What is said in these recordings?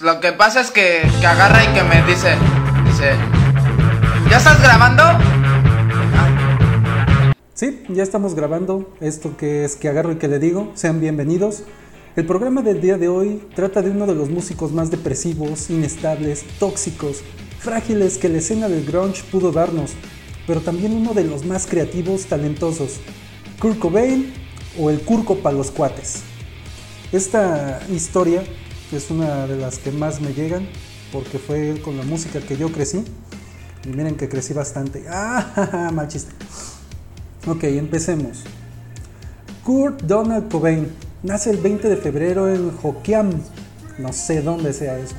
lo que pasa es que, que agarra y que me dice, dice, ¿ya estás grabando? Sí, ya estamos grabando esto que es que agarro y que le digo. Sean bienvenidos. El programa del día de hoy trata de uno de los músicos más depresivos, inestables, tóxicos, frágiles que la escena del grunge pudo darnos, pero también uno de los más creativos, talentosos, Kurt Cobain o el Curco para los cuates. Esta historia es una de las que más me llegan porque fue con la música que yo crecí. Y miren que crecí bastante. ¡Ah! Mal chiste. Ok, empecemos. Kurt Donald Cobain nace el 20 de febrero en Hoquiam. No sé dónde sea eso.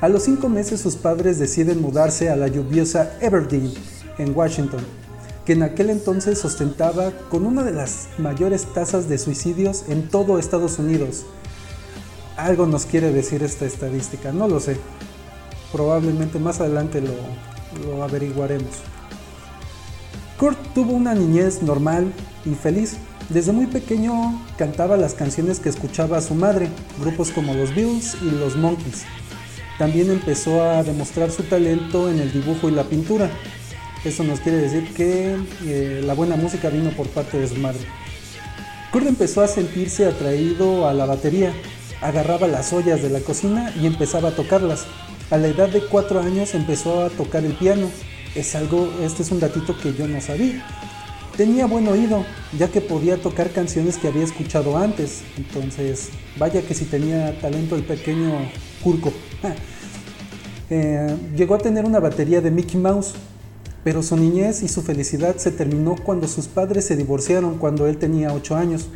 A los cinco meses sus padres deciden mudarse a la lluviosa Everdeen, en Washington, que en aquel entonces ostentaba con una de las mayores tasas de suicidios en todo Estados Unidos. Algo nos quiere decir esta estadística, no lo sé. Probablemente más adelante lo, averiguaremos. Kurt tuvo una niñez normal y feliz. Desde muy pequeño cantaba las canciones que escuchaba su madre, grupos como los Beatles y los Monkeys. También empezó a demostrar su talento en el dibujo y la pintura. Eso nos quiere decir que eh, la buena música vino por parte de su madre. Kurt empezó a sentirse atraído a la batería. Agarraba las ollas de la cocina y empezaba a tocarlas. A la edad de cuatro años empezó a tocar el piano. Es algo, este es un datito que yo no sabía. Tenía buen oído, ya que podía tocar canciones que había escuchado antes. Entonces, vaya que si tenía talento el pequeño Curco. Eh, llegó a tener una batería de Mickey Mouse, pero su niñez y su felicidad se terminó cuando sus padres se divorciaron cuando él tenía 8 años.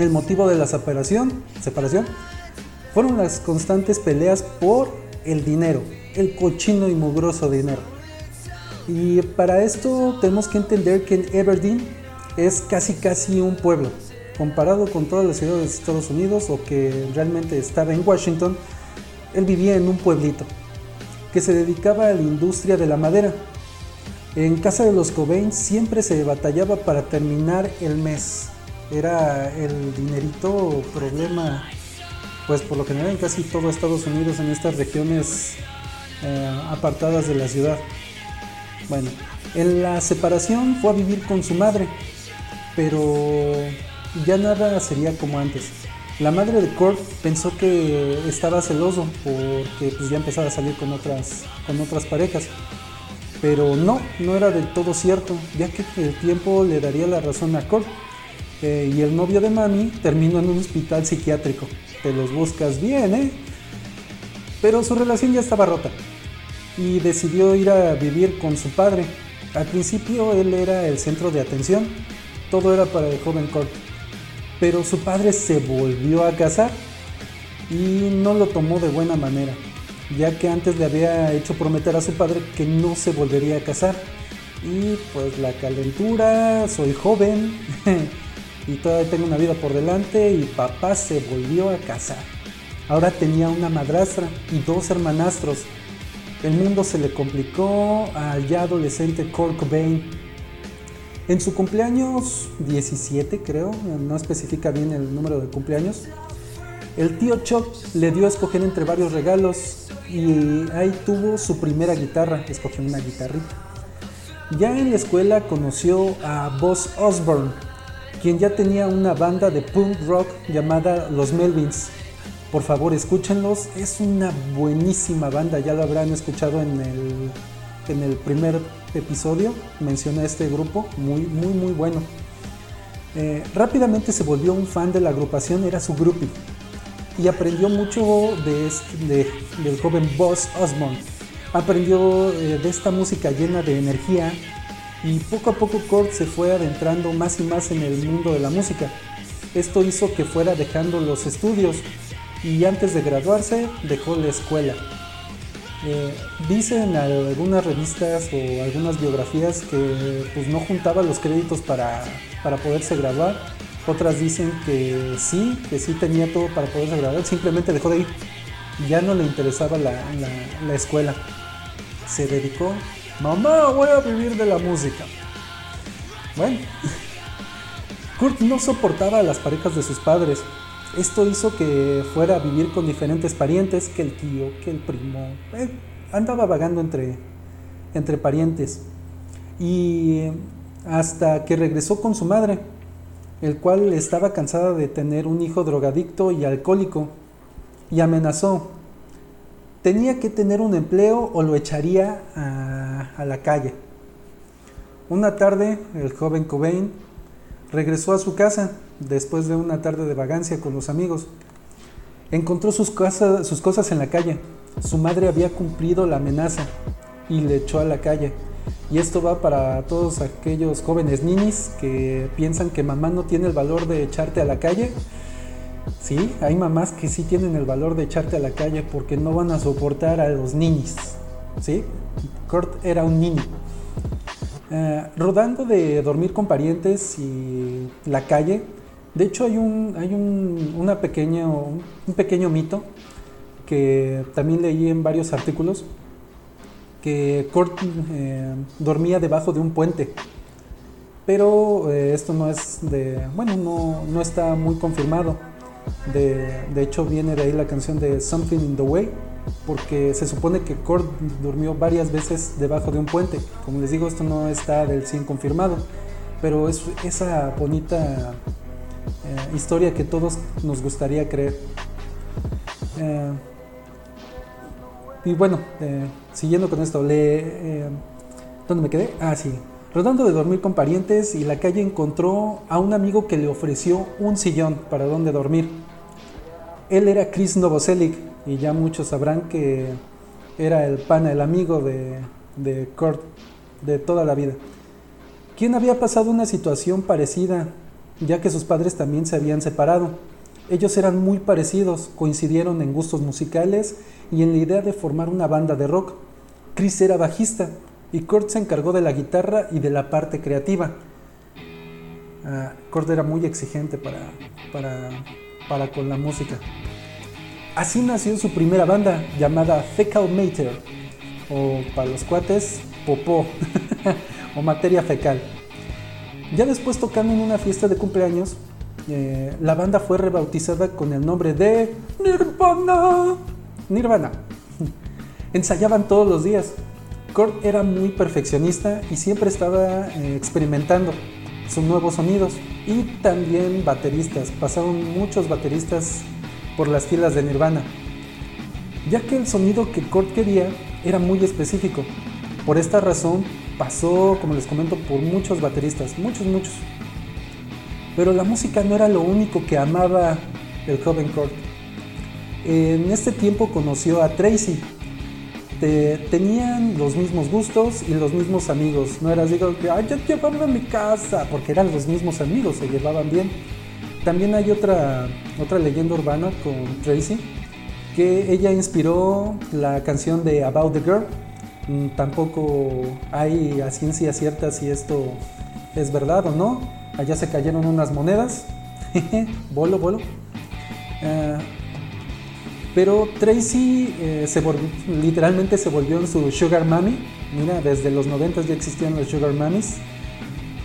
El motivo de la separación, fueron las constantes peleas por el dinero, el cochino y mugroso dinero. Y para esto tenemos que entender que Everdeen es casi casi un pueblo, comparado con todas las ciudades de Estados Unidos o que realmente estaba en Washington, él vivía en un pueblito que se dedicaba a la industria de la madera. En casa de los Cobain siempre se batallaba para terminar el mes. Era el dinerito problema, pues por lo general en casi todo Estados Unidos, en estas regiones eh, apartadas de la ciudad. Bueno, en la separación fue a vivir con su madre, pero ya nada sería como antes. La madre de Kurt pensó que estaba celoso porque pues, ya empezaba a salir con otras, con otras parejas. Pero no, no era del todo cierto, ya que el tiempo le daría la razón a Kurt. Eh, y el novio de Mami terminó en un hospital psiquiátrico. Te los buscas bien, ¿eh? Pero su relación ya estaba rota y decidió ir a vivir con su padre. Al principio él era el centro de atención, todo era para el joven Kurt pero su padre se volvió a casar y no lo tomó de buena manera, ya que antes le había hecho prometer a su padre que no se volvería a casar. Y pues la calentura, soy joven y todavía tengo una vida por delante y papá se volvió a casar. Ahora tenía una madrastra y dos hermanastros. El mundo se le complicó al ya adolescente Kurt Cobain en su cumpleaños 17, creo, no especifica bien el número de cumpleaños, el tío Chuck le dio a escoger entre varios regalos y ahí tuvo su primera guitarra, escogió una guitarrita. Ya en la escuela conoció a Buzz Osborne, quien ya tenía una banda de punk rock llamada Los Melvins. Por favor, escúchenlos, es una buenísima banda, ya lo habrán escuchado en el, en el primer episodio mencioné este grupo, muy, muy, muy bueno. Eh, rápidamente se volvió un fan de la agrupación, era su groupie, y aprendió mucho de, del joven Boss Osmond. Aprendió eh, de esta música llena de energía y poco a poco Kurt se fue adentrando más y más en el mundo de la música. Esto hizo que fuera dejando los estudios y antes de graduarse dejó la escuela. Eh, dicen algunas revistas o algunas biografías que pues, no juntaba los créditos para, para poderse graduar. Otras dicen que sí, que sí tenía todo para poderse graduar, simplemente dejó de ir. Ya no le interesaba la, la escuela. Se dedicó, mamá, voy a vivir de la música. Bueno, Kurt no soportaba a las parejas de sus padres. Esto hizo que fuera a vivir con diferentes parientes, que el tío, que el primo. Andaba vagando entre, entre parientes. Y hasta que regresó con su madre, el cual estaba cansada de tener un hijo drogadicto y alcohólico, y amenazó. Tenía que tener un empleo o lo echaría a, la calle. Una tarde, el joven Cobain regresó a su casa después de una tarde de vagancia con los amigos. Encontró sus, sus cosas en la calle. Su madre había cumplido la amenaza y le echó a la calle. Y esto va para todos aquellos jóvenes ninis que piensan que mamá no tiene el valor de echarte a la calle. Sí, hay mamás que sí tienen el valor de echarte a la calle porque no van a soportar a los ninis. ¿Sí? Kurt era un niño. Eh, rodando de dormir con parientes y la calle, de hecho hay un, hay un, una pequeño, un pequeño mito que también leí en varios artículos, que Kurt eh, dormía debajo de un puente. Pero eh, esto no es de, bueno, no, no está muy confirmado. De, de, hecho viene de ahí la canción de Something in the Way, porque se supone que Kurt durmió varias veces debajo de un puente. Como les digo, esto no está del 100 confirmado, pero es esa bonita eh, historia que todos nos gustaría creer. Eh, y bueno, eh, siguiendo con esto, le, ¿dónde me quedé? Ah, sí. Rodando de dormir con parientes y la calle encontró a un amigo que le ofreció un sillón para donde dormir. Él era Chris Novoselic y ya muchos sabrán que era el pana, el amigo de, de Kurt de toda la vida. Quien había pasado una situación parecida ya que sus padres también se habían separado. Ellos eran muy parecidos, coincidieron en gustos musicales y en la idea de formar una banda de rock. Chris era bajista y Kurt se encargó de la guitarra y de la parte creativa. Uh, Kurt era muy exigente para, para, para con la música. Así nació su primera banda llamada Fecal Mater, o para los cuates, popó, o materia fecal. Ya después tocando en una fiesta de cumpleaños, eh, la banda fue rebautizada con el nombre de Nirvana. Nirvana. Ensayaban todos los días. Kurt era muy perfeccionista y siempre estaba eh, experimentando sus nuevos sonidos. Y también bateristas. Pasaron muchos bateristas por las filas de Nirvana. Ya que el sonido que Kurt quería era muy específico. Por esta razón pasó, como les comento, por muchos bateristas, muchos, muchos. Pero la música no era lo único que amaba el joven Kurt. En este tiempo conoció a Tracy. Tenían los mismos gustos y los mismos amigos. No era así que, ay, ya llévame a mi casa, porque eran los mismos amigos, se llevaban bien. También hay otra, otra leyenda urbana con Tracy, que ella inspiró la canción de About the Girl, Mm, tampoco hay ciencia cierta si esto es verdad o no. Allá se cayeron unas monedas. bolo, bolo. Ah, pero Tracy eh, se literalmente se volvió en su Sugar Mami. Mira, desde los 90 ya existían los Sugar Mamis.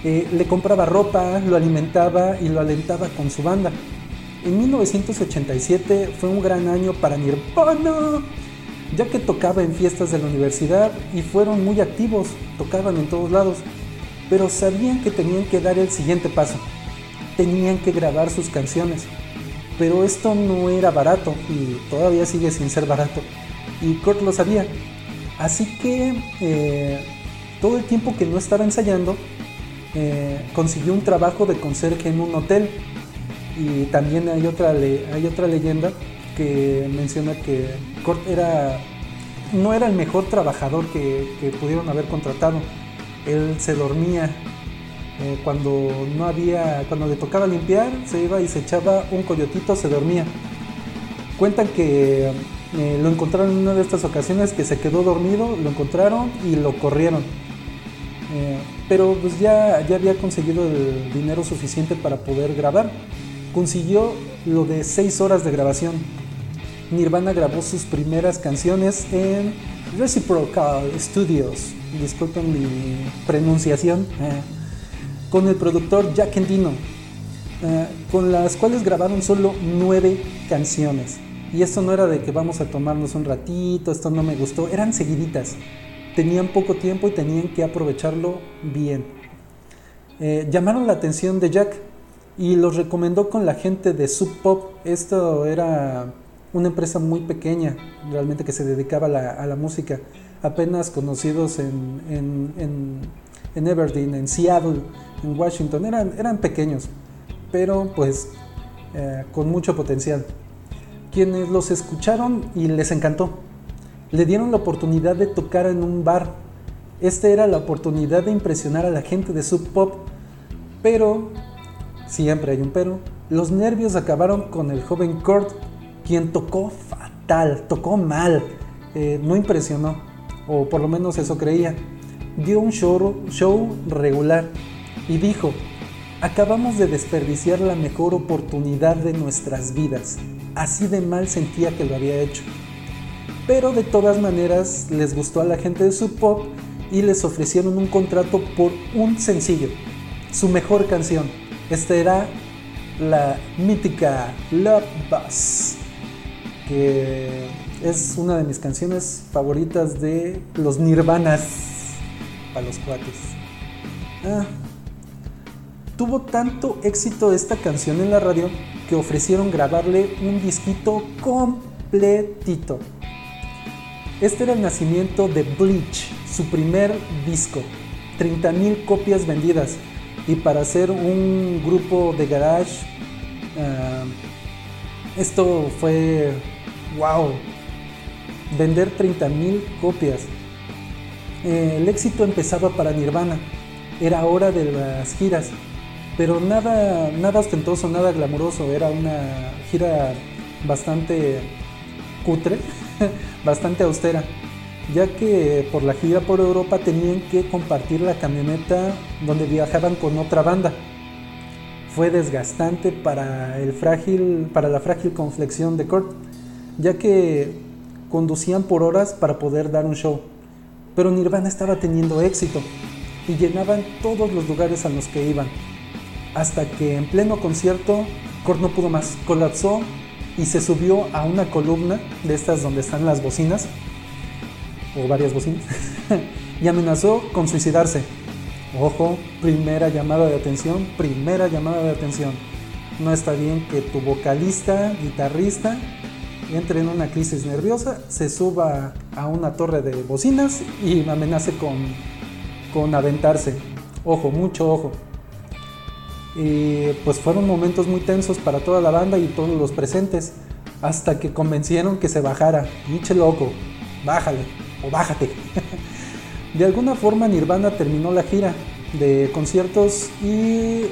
Eh, le compraba ropa, lo alimentaba y lo alentaba con su banda. En 1987 fue un gran año para Nirvana ya que tocaba en fiestas de la universidad y fueron muy activos, tocaban en todos lados, pero sabían que tenían que dar el siguiente paso, tenían que grabar sus canciones, pero esto no era barato y todavía sigue sin ser barato, y Kurt lo sabía, así que eh, todo el tiempo que no estaba ensayando, eh, consiguió un trabajo de conserje en un hotel. Y también hay otra, leyenda que menciona que Kurt era, no era el mejor trabajador que, pudieron haber contratado. Él se dormía eh, cuando no había, cuando le tocaba limpiar, se iba y se echaba un coyotito, se dormía. Cuentan que eh, lo encontraron en una de estas ocasiones que se quedó dormido, lo encontraron y lo corrieron. Eh, pero pues ya, ya había conseguido el dinero suficiente para poder grabar. Consiguió lo de 6 horas de grabación Nirvana grabó sus primeras canciones en Reciprocal Studios, disculpen mi pronunciación, eh, con el productor Jack Endino. eh, con las cuales grabaron solo nueve canciones. Y esto no era de que vamos a tomarnos un ratito, esto no me gustó, eran seguiditas. Tenían poco tiempo y tenían que aprovecharlo bien. Eh, llamaron la atención de Jack y los recomendó con la gente de Sub Pop. Esto era una empresa muy pequeña, realmente que se dedicaba a la, música, apenas conocidos en, en, en, Aberdeen, en Seattle, en Washington, eran, eran pequeños, pero pues eh, con mucho potencial quienes los escucharon y les encantó. Le dieron la oportunidad de tocar en un bar. Esta era la oportunidad de impresionar a la gente de Sub Pop. Pero, siempre hay un pero, los nervios acabaron con el joven Kurt, quien tocó fatal, tocó mal, eh, no impresionó, o por lo menos eso creía. Dio un show, show regular y dijo, acabamos de desperdiciar la mejor oportunidad de nuestras vidas. Así de mal sentía que lo había hecho. Pero de todas maneras les gustó a la gente de su pop y les ofrecieron un contrato por un sencillo, su mejor canción. Esta era la mítica Love Bus, que es una de mis canciones favoritas de los Nirvanas para los cuates. Ah, tuvo tanto éxito esta canción en la radio que ofrecieron grabarle un disquito completito. Este era el nacimiento de Bleach, su primer disco. 30.000 copias vendidas. Y para hacer un grupo de garage, ah, esto fue wow. Vender 30.000 copias. Eh, el éxito empezaba para Nirvana. Era hora de las giras pero nada, nada ostentoso, nada glamuroso, era una gira bastante cutre, bastante austera, ya que por la gira por Europa tenían que compartir la camioneta donde viajaban con otra banda. Fue desgastante para, el frágil, para la frágil conflexión de Kurt, ya que conducían por horas para poder dar un show. Pero Nirvana estaba teniendo éxito y llenaban todos los lugares a los que iban hasta que en pleno concierto Kurt no pudo más, colapsó y se subió a una columna de estas donde están las bocinas, o varias bocinas, y amenazó con suicidarse. Ojo, primera llamada de atención, primera llamada de atención. No está bien que tu vocalista, guitarrista, entre en una crisis nerviosa, se suba a una torre de bocinas y amenace con, con aventarse. Ojo, mucho ojo. Y pues fueron momentos muy tensos para toda la banda y todos los presentes, hasta que convencieron que se bajara. Pinche loco, bájale o bájate. de alguna forma Nirvana terminó la gira de conciertos y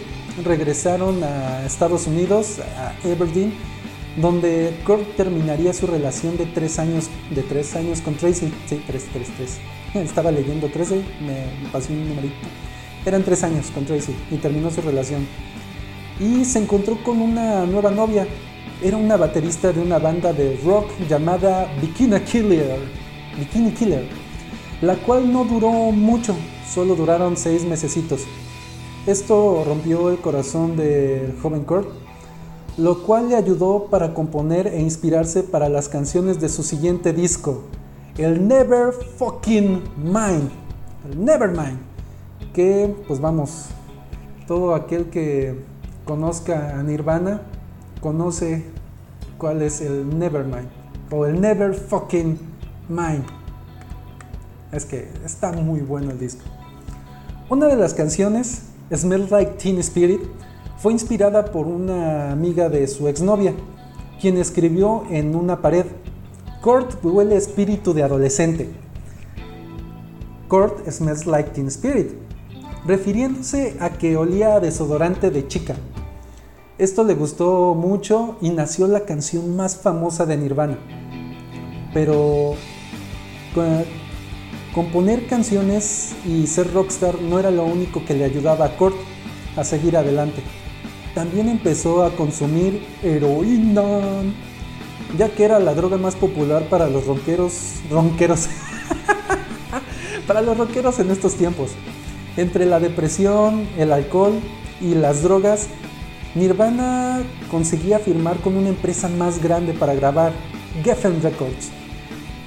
regresaron a Estados Unidos, a Aberdeen, donde Kurt terminaría su relación de tres años, de tres años con Tracy. Sí, tres, tres, tres. Estaba leyendo 13, me pasó un numerito. Eran tres años con Tracy y terminó su relación. Y se encontró con una nueva novia. Era una baterista de una banda de rock llamada Bikini Killer. Bikini Killer. La cual no duró mucho, solo duraron seis mesecitos. Esto rompió el corazón del joven Kurt, lo cual le ayudó para componer e inspirarse para las canciones de su siguiente disco, el Never Fucking Mind. El Nevermind que pues vamos, todo aquel que conozca a Nirvana conoce cuál es el Nevermind o el Never Fucking Mind. Es que está muy bueno el disco. Una de las canciones, Smell Like Teen Spirit, fue inspirada por una amiga de su exnovia, quien escribió en una pared, Kurt huele espíritu de adolescente. Kurt smells like teen spirit refiriéndose a que olía a desodorante de chica. Esto le gustó mucho y nació la canción más famosa de Nirvana. Pero componer canciones y ser rockstar no era lo único que le ayudaba a Kurt a seguir adelante. También empezó a consumir heroína, ya que era la droga más popular para los ronqueros, ronqueros, para los rockeros en estos tiempos. Entre la depresión, el alcohol y las drogas, Nirvana conseguía firmar con una empresa más grande para grabar, Geffen Records.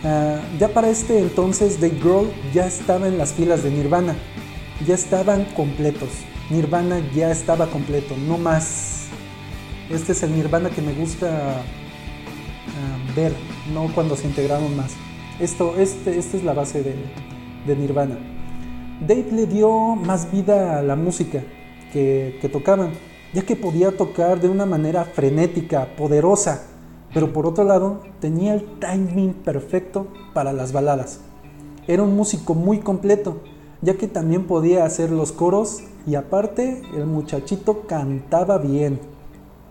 Ah, ya para este entonces Dave Grohl ya estaba en las filas de Nirvana, ya estaban completos. Nirvana ya estaba completo, no más. Este es el Nirvana que me gusta ah, ver, no cuando se integraron más. Esto, este, esta es la base de, de, Nirvana. Dave le dio más vida a la música que, tocaban, ya que podía tocar de una manera frenética, poderosa, pero por otro lado tenía el timing perfecto para las baladas. Era un músico muy completo, ya que también podía hacer los coros y aparte el muchachito cantaba bien.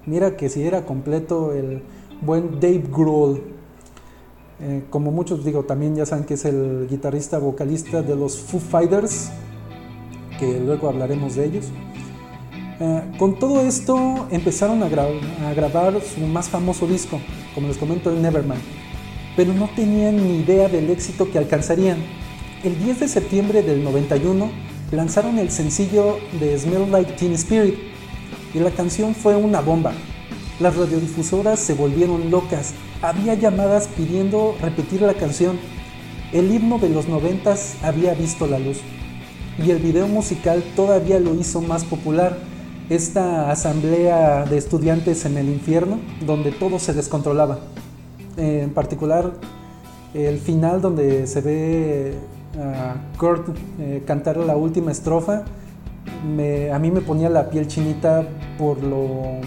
Mira que si era completo el buen Dave Grohl. Eh, como muchos digo, también ya saben que es el guitarrista vocalista de los Foo Fighters, que luego hablaremos de ellos. Eh, con todo esto empezaron a, grabar su más famoso disco, como les comento, el Nevermind, pero no tenían ni idea del éxito que alcanzarían. El 10 de septiembre del 91 lanzaron el sencillo de Smell Like Teen Spirit y la canción fue una bomba. Las radiodifusoras se volvieron locas había llamadas pidiendo repetir la canción. El himno de los noventas había visto la luz y el video musical todavía lo hizo más popular. Esta asamblea de estudiantes en el infierno donde todo se descontrolaba. En particular el final donde se ve a Kurt eh, cantar la última estrofa, a mí me ponía la piel chinita por lo,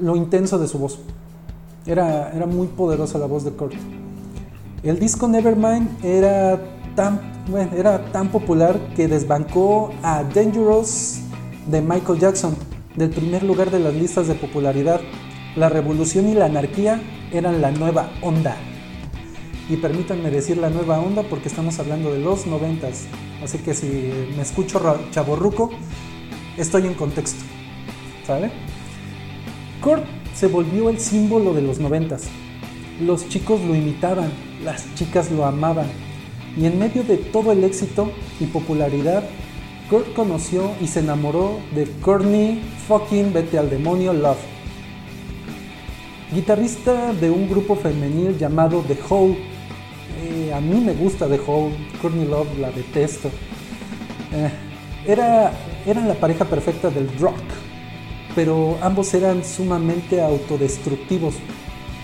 lo intenso de su voz. Era, era muy poderosa la voz de Kurt. El disco Nevermind era tan, era tan popular que desbancó a Dangerous de Michael Jackson del primer lugar de las listas de popularidad. La revolución y la anarquía eran la nueva onda. Y permítanme decir la nueva onda porque estamos hablando de los noventas. Así que si me escucho chaborruco, estoy en contexto. ¿Sabe? Kurt se volvió el símbolo de los noventas. Los chicos lo imitaban, las chicas lo amaban. Y en medio de todo el éxito y popularidad, Kurt conoció y se enamoró de Courtney fucking vete al demonio Love. Guitarrista de un grupo femenil llamado The Hole. Eh, a mí me gusta The Hole, Courtney Love la detesto. Eh, era, la pareja perfecta del rock pero ambos eran sumamente autodestructivos.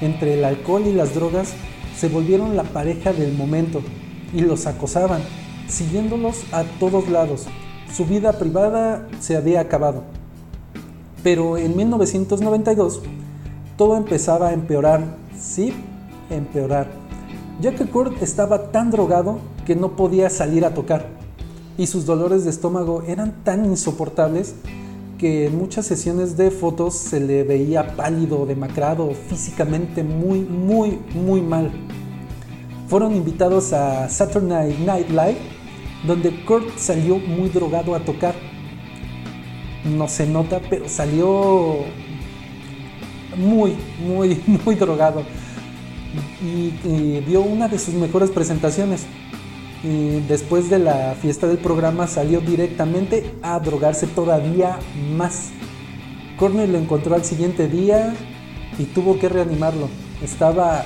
Entre el alcohol y las drogas se volvieron la pareja del momento y los acosaban, siguiéndolos a todos lados. Su vida privada se había acabado. Pero en 1992 todo empezaba a empeorar, sí, empeorar, ya que Kurt estaba tan drogado que no podía salir a tocar y sus dolores de estómago eran tan insoportables que en muchas sesiones de fotos se le veía pálido, demacrado, físicamente muy, muy, muy mal. Fueron invitados a Saturday Night Live, donde Kurt salió muy drogado a tocar. No se nota, pero salió muy, muy, muy drogado. Y, y dio una de sus mejores presentaciones y después de la fiesta del programa salió directamente a drogarse todavía más. Courtney lo encontró al siguiente día y tuvo que reanimarlo. Estaba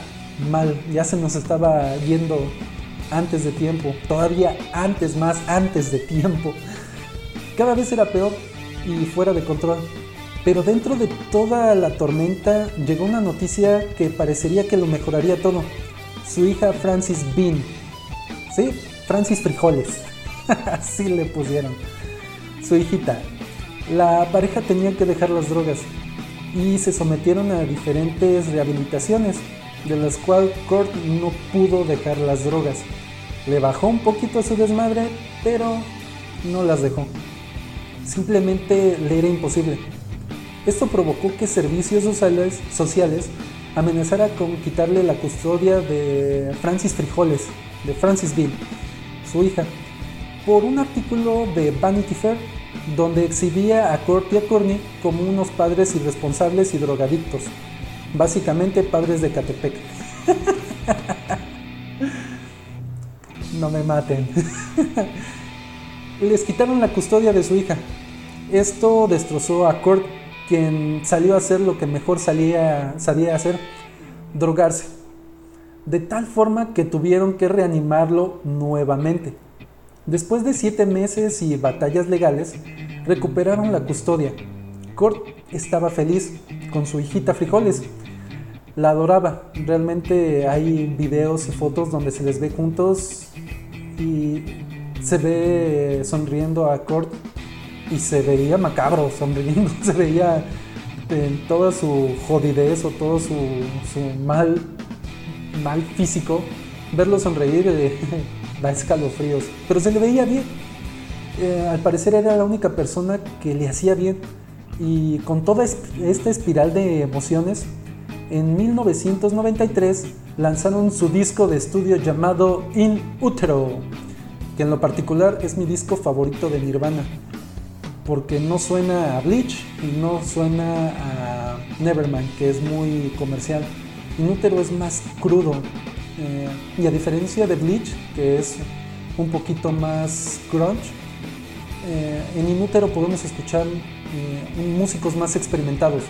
mal, ya se nos estaba yendo antes de tiempo, todavía antes, más antes de tiempo. Cada vez era peor y fuera de control. Pero dentro de toda la tormenta llegó una noticia que parecería que lo mejoraría todo. Su hija Francis Bean ¿sí? Francis Frijoles, así le pusieron, su hijita. La pareja tenía que dejar las drogas y se sometieron a diferentes rehabilitaciones, de las cuales Kurt no pudo dejar las drogas. Le bajó un poquito a su desmadre, pero no las dejó. Simplemente le era imposible. Esto provocó que servicios sociales, sociales amenazara con quitarle la custodia de Francis Frijoles, de Francis Bean, su hija, por un artículo de Vanity Fair donde exhibía a Kurt y a Courtney como unos padres irresponsables y drogadictos, básicamente padres de Catepec. no me maten. Les quitaron la custodia de su hija. Esto destrozó a Kurt, quien salió a hacer lo que mejor salía, sabía hacer, drogarse. De tal forma que tuvieron que reanimarlo nuevamente. Después de siete meses y batallas legales, recuperaron la custodia. Kurt estaba feliz con su hijita Frijoles. La adoraba. Realmente hay videos y fotos donde se les ve juntos y se ve sonriendo a Kurt y se veía macabro sonriendo, se veía en toda su jodidez o todo su, mal, mal físico, verlo sonreír eh, da escalofríos, pero se le veía bien. Eh, al parecer era la única persona que le hacía bien y con toda esta espiral de emociones, en 1993 lanzaron su disco de estudio llamado In Utero, que en lo particular es mi disco favorito de Nirvana porque no suena a Bleach y no suena a Nevermind, que es muy comercial. Inútero es más crudo. Eh, y a diferencia de Bleach, que es un poquito más grunge, eh, en Inútero podemos escuchar eh, músicos más experimentados,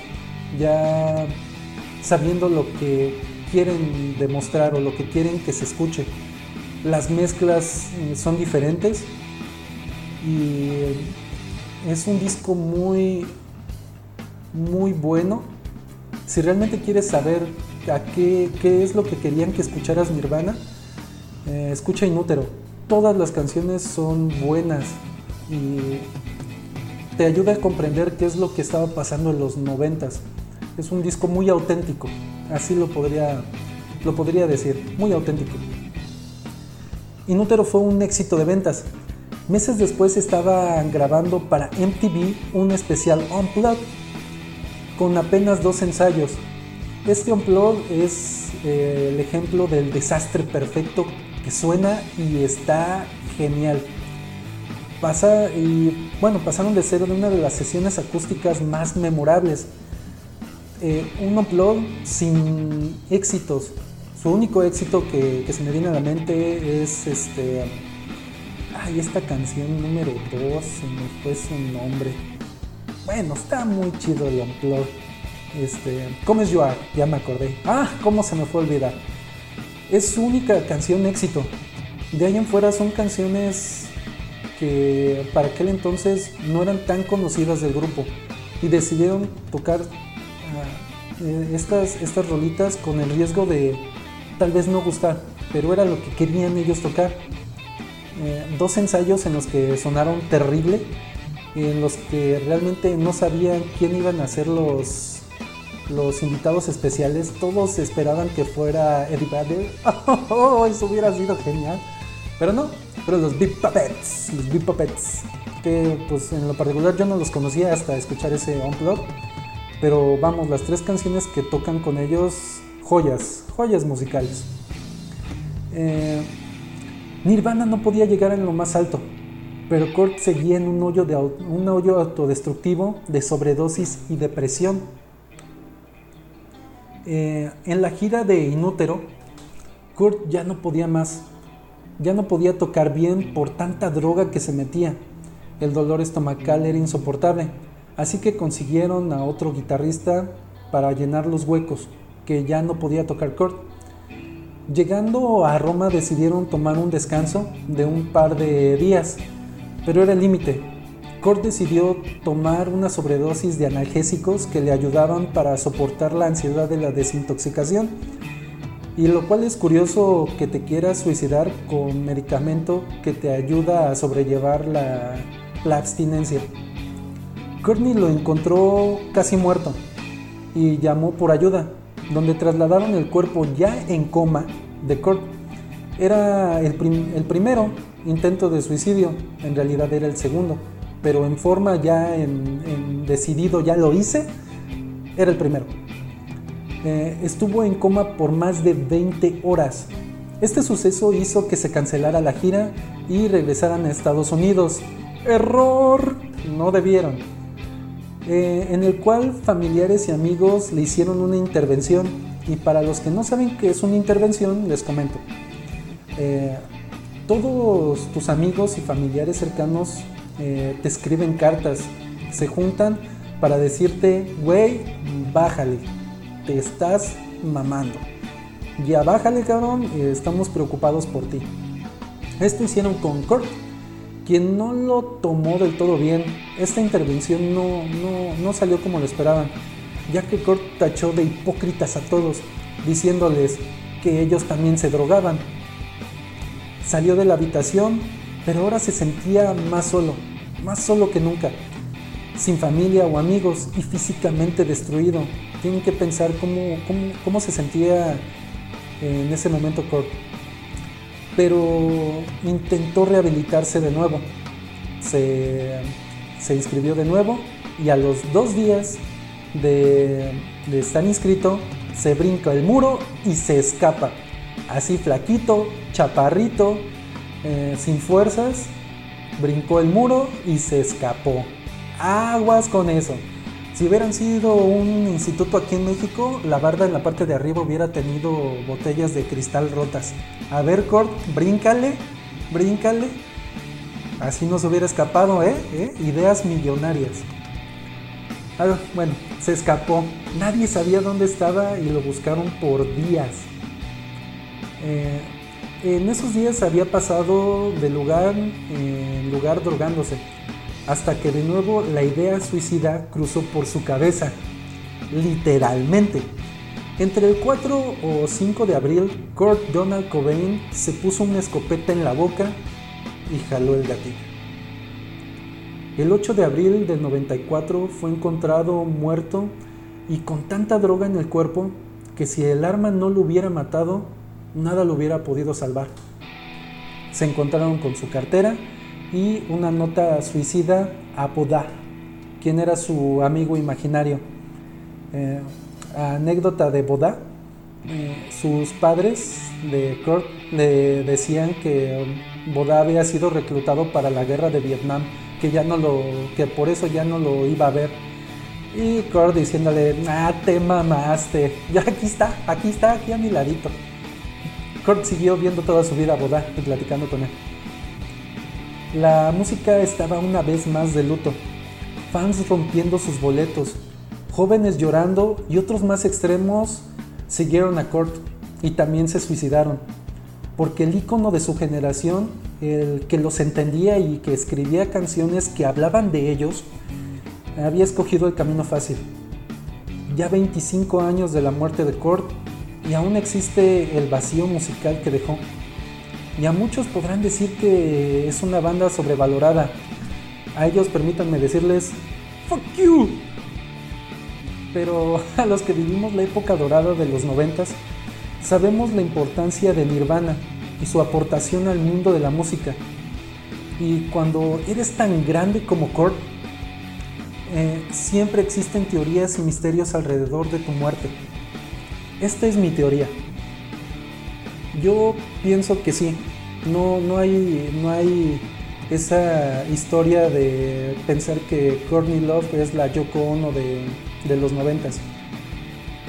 ya sabiendo lo que quieren demostrar o lo que quieren que se escuche. Las mezclas son diferentes y es un disco muy, muy bueno. Si realmente quieres saber a qué, es lo que querían que escucharas Nirvana, eh, escucha Inútero. Todas las canciones son buenas y te ayuda a comprender qué es lo que estaba pasando en los noventas. Es un disco muy auténtico, así lo podría, lo podría decir, muy auténtico. Inútero fue un éxito de ventas, Meses después estaba grabando para MTV un especial Unplugged con apenas dos ensayos. Este Unplugged es eh, el ejemplo del desastre perfecto que suena y está genial. Pasa y bueno, pasaron de ser una de las sesiones acústicas más memorables. Eh, un Unplugged sin éxitos. Su único éxito que, se me viene a la mente es este Ay, esta canción número 2 se me fue su nombre. Bueno, está muy chido el Unplugged. Este, ¿Cómo es You Ya me acordé. Ah, cómo se me fue a olvidar. Es su única canción éxito. De ahí en fuera son canciones que para aquel entonces no eran tan conocidas del grupo y decidieron tocar ah, eh, estas, estas rolitas con el riesgo de tal vez no gustar, pero era lo que querían ellos tocar. Eh, dos ensayos en los que sonaron terrible, en los que realmente no sabían quién iban a ser los, los invitados especiales. Todos esperaban que fuera Eddie Vedder. Oh, eso hubiera sido genial. Pero no, pero los Big Puppets, los Big Puppets, que pues en lo particular yo no los conocía hasta escuchar ese Unplugged. Pero vamos, las tres canciones que tocan con ellos, joyas, joyas musicales. Eh, Nirvana no podía llegar en lo más alto, pero Kurt seguía en un hoyo, de, un hoyo autodestructivo de sobredosis y depresión. Eh, en la gira de Inútero, Kurt ya no podía más, ya no podía tocar bien por tanta droga que se metía. El dolor estomacal era insoportable, así que consiguieron a otro guitarrista para llenar los huecos que ya no podía tocar Kurt. Llegando a Roma decidieron tomar un descanso de un par de días, pero era el límite. Kurt decidió tomar una sobredosis de analgésicos que le ayudaban para soportar la ansiedad de la desintoxicación. Y lo cual es curioso que te quieras suicidar con medicamento que te ayuda a sobrellevar la, abstinencia. Courtney lo encontró casi muerto y llamó por ayuda, donde trasladaron el cuerpo ya en coma de Kurt. Era el, primero intento de suicidio, en realidad era el segundo, pero en forma ya en, decidido, ya lo hice, era el primero. Eh, estuvo en coma por más de 20 horas. Este suceso hizo que se cancelara la gira y regresaran a Estados Unidos. Error, no debieron. Eh, en el cual familiares y amigos le hicieron una intervención y para los que no saben qué es una intervención, les comento. Eh, todos tus amigos y familiares cercanos eh, te escriben cartas, se juntan para decirte, güey, bájale, te estás mamando. Ya bájale, cabrón, estamos preocupados por ti. Esto hicieron con Kurt, quien no lo tomó del todo bien. Esta intervención no, no, no salió como lo esperaban, ya que Kurt tachó de hipócritas a todos, diciéndoles que ellos también se drogaban. Salió de la habitación, pero ahora se sentía más solo, más solo que nunca, sin familia o amigos y físicamente destruido. Tienen que pensar cómo, cómo, cómo se sentía en ese momento Kurt. Pero intentó rehabilitarse de nuevo. Se, se inscribió de nuevo y a los dos días de, estar inscrito se brinca el muro y se escapa. Así flaquito, chaparrito, eh, sin fuerzas, brincó el muro y se escapó. Aguas con eso. Si hubieran sido un instituto aquí en México, la barda en la parte de arriba hubiera tenido botellas de cristal rotas. A ver, Kurt, bríncale, bríncale. Así no se hubiera escapado, ¿eh? ¿Eh? Ideas millonarias. Ah, bueno, se escapó. Nadie sabía dónde estaba y lo buscaron por días. Eh, en esos días había pasado de lugar en lugar drogándose, hasta que de nuevo la idea suicida cruzó por su cabeza, literalmente. Entre el 4 o 5 de abril, Kurt Donald Cobain se puso una escopeta en la boca y jaló el gatillo. El 8 de abril del 94 fue encontrado muerto y con tanta droga en el cuerpo que si el arma no lo hubiera matado, nada lo hubiera podido salvar. Se encontraron con su cartera y una nota suicida a Bodá, quien era su amigo imaginario. Eh, anécdota de Bodá, eh, sus padres de Kurt le decían que Bodá había sido reclutado para la guerra de Vietnam que ya no lo, que por eso ya no lo iba a ver. Y Kurt diciéndole, ah, te mamaste, ya aquí está, aquí está, aquí a mi ladito. Kurt siguió viendo toda su vida Boda y platicando con él. La música estaba una vez más de luto, fans rompiendo sus boletos, jóvenes llorando y otros más extremos siguieron a Kurt y también se suicidaron, porque el icono de su generación el que los entendía y que escribía canciones que hablaban de ellos, había escogido el camino fácil. Ya 25 años de la muerte de Kurt y aún existe el vacío musical que dejó. Y a muchos podrán decir que es una banda sobrevalorada. A ellos permítanme decirles, fuck you. Pero a los que vivimos la época dorada de los noventas, sabemos la importancia de Nirvana y su aportación al mundo de la música. Y cuando eres tan grande como Kurt, eh, siempre existen teorías y misterios alrededor de tu muerte. Esta es mi teoría. Yo pienso que sí. No, no, hay, no hay esa historia de pensar que Courtney Love es la Yoko Ono de, de los noventas.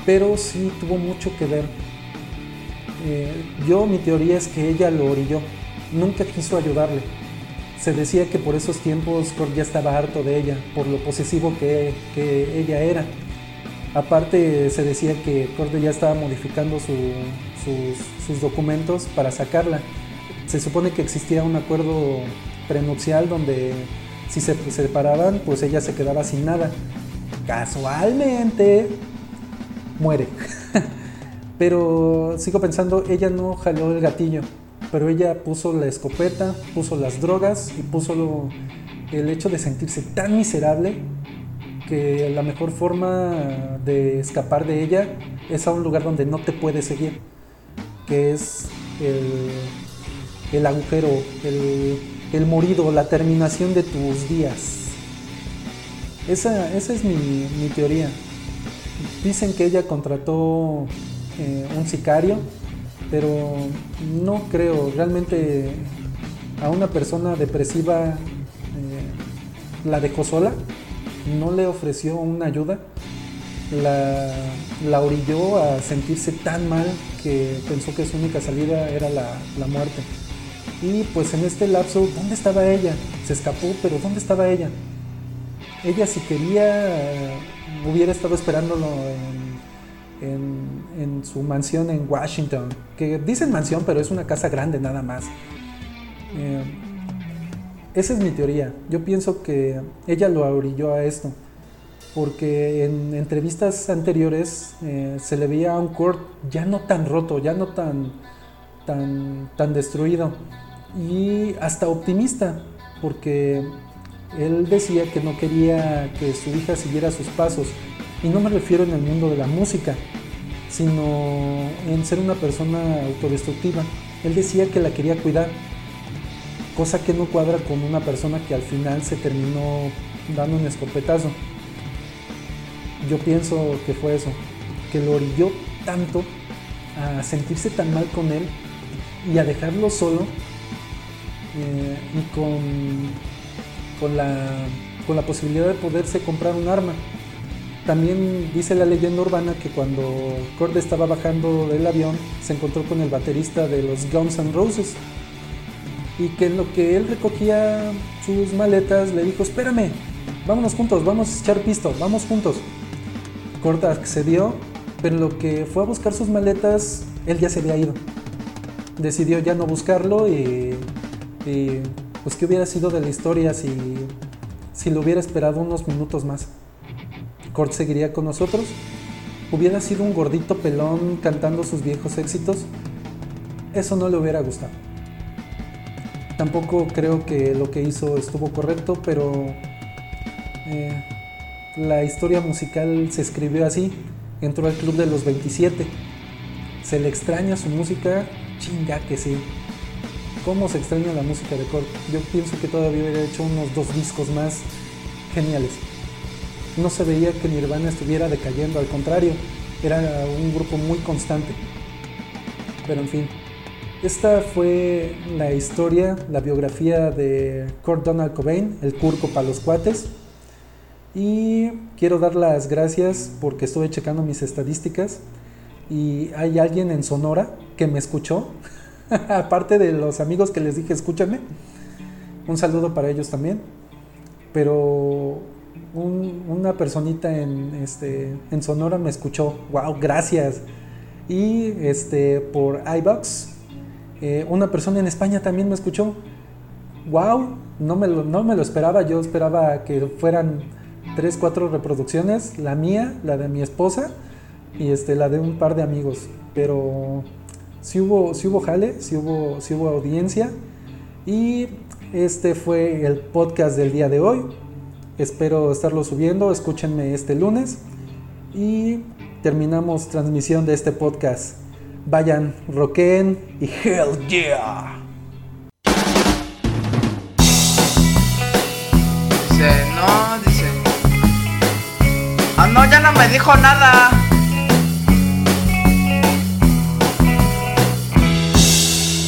Pero sí tuvo mucho que ver eh, yo mi teoría es que ella lo orilló, nunca quiso ayudarle. Se decía que por esos tiempos Kurt ya estaba harto de ella, por lo posesivo que, ella era. Aparte se decía que Kurt ya estaba modificando sus, documentos para sacarla. Se supone que existía un acuerdo prenupcial donde si se separaban, pues ella se quedaba sin nada. Casualmente muere. Pero sigo pensando, ella no jaló el gatillo, pero ella puso la escopeta, puso las drogas y puso el hecho de sentirse tan miserable que la mejor forma de escapar de ella es a un lugar donde no te puede seguir, que es el, agujero, el, morido, la terminación de tus días. Esa, es mi, mi teoría. Dicen que ella contrató eh, un sicario, pero no creo, realmente a una persona depresiva eh, la dejó sola, no le ofreció una ayuda, la, orilló a sentirse tan mal que pensó que su única salida era la, la muerte. Y pues en este lapso, ¿dónde estaba ella? Se escapó, pero ¿dónde estaba ella? ella si quería hubiera estado esperándolo en, su mansión en Washington, que dicen mansión, pero es una casa grande nada más. Eh, esa es mi teoría. Yo pienso que ella lo orilló a esto, porque en entrevistas anteriores eh, se le veía a un Kurt ya no tan roto, ya no tan, tan, tan destruido y hasta optimista, porque él decía que no quería que su hija siguiera sus pasos, y no me refiero en el mundo de la música, sino en ser una persona autodestructiva. Él decía que la quería cuidar, cosa que no cuadra con una persona que al final se terminó dando un escopetazo. Yo pienso que fue eso, que lo orilló tanto a sentirse tan mal con él y a dejarlo solo eh, y con, con, la, con la posibilidad de poderse comprar un arma. También dice la leyenda urbana que cuando Cord estaba bajando del avión se encontró con el baterista de los Guns N' Roses y que en lo que él recogía sus maletas le dijo, espérame, vámonos juntos, vamos a echar pisto, vamos juntos. Cord accedió, pero lo que fue a buscar sus maletas, él ya se había ido. Decidió ya no buscarlo y, pues qué hubiera sido de la historia si, si lo hubiera esperado unos minutos más. Kurt seguiría con nosotros. Hubiera sido un gordito pelón cantando sus viejos éxitos. Eso no le hubiera gustado. Tampoco creo que lo que hizo estuvo correcto, pero eh, la historia musical se escribió así. Entró al club de los 27. ¿Se le extraña su música? Chinga que sí. ¿Cómo se extraña la música de Kurt? Yo pienso que todavía hubiera hecho unos dos discos más geniales no se veía que Nirvana estuviera decayendo, al contrario, era un grupo muy constante. Pero en fin, esta fue la historia, la biografía de Kurt Donald Cobain, el curco para los cuates. Y quiero dar las gracias porque estuve checando mis estadísticas y hay alguien en Sonora que me escuchó, aparte de los amigos que les dije escúchame. Un saludo para ellos también. Pero una personita en, este, en Sonora me escuchó, wow, gracias. Y este, por iBox, eh, una persona en España también me escuchó, wow, no me, lo, no me lo esperaba, yo esperaba que fueran 3, 4 reproducciones, la mía, la de mi esposa y este, la de un par de amigos, pero sí hubo, sí hubo jale, sí hubo, sí hubo audiencia y este fue el podcast del día de hoy. Espero estarlo subiendo, escúchenme este lunes y terminamos transmisión de este podcast. Vayan, roquen y hell yeah. Dice, no, dice. Ah, no, ya no me dijo nada.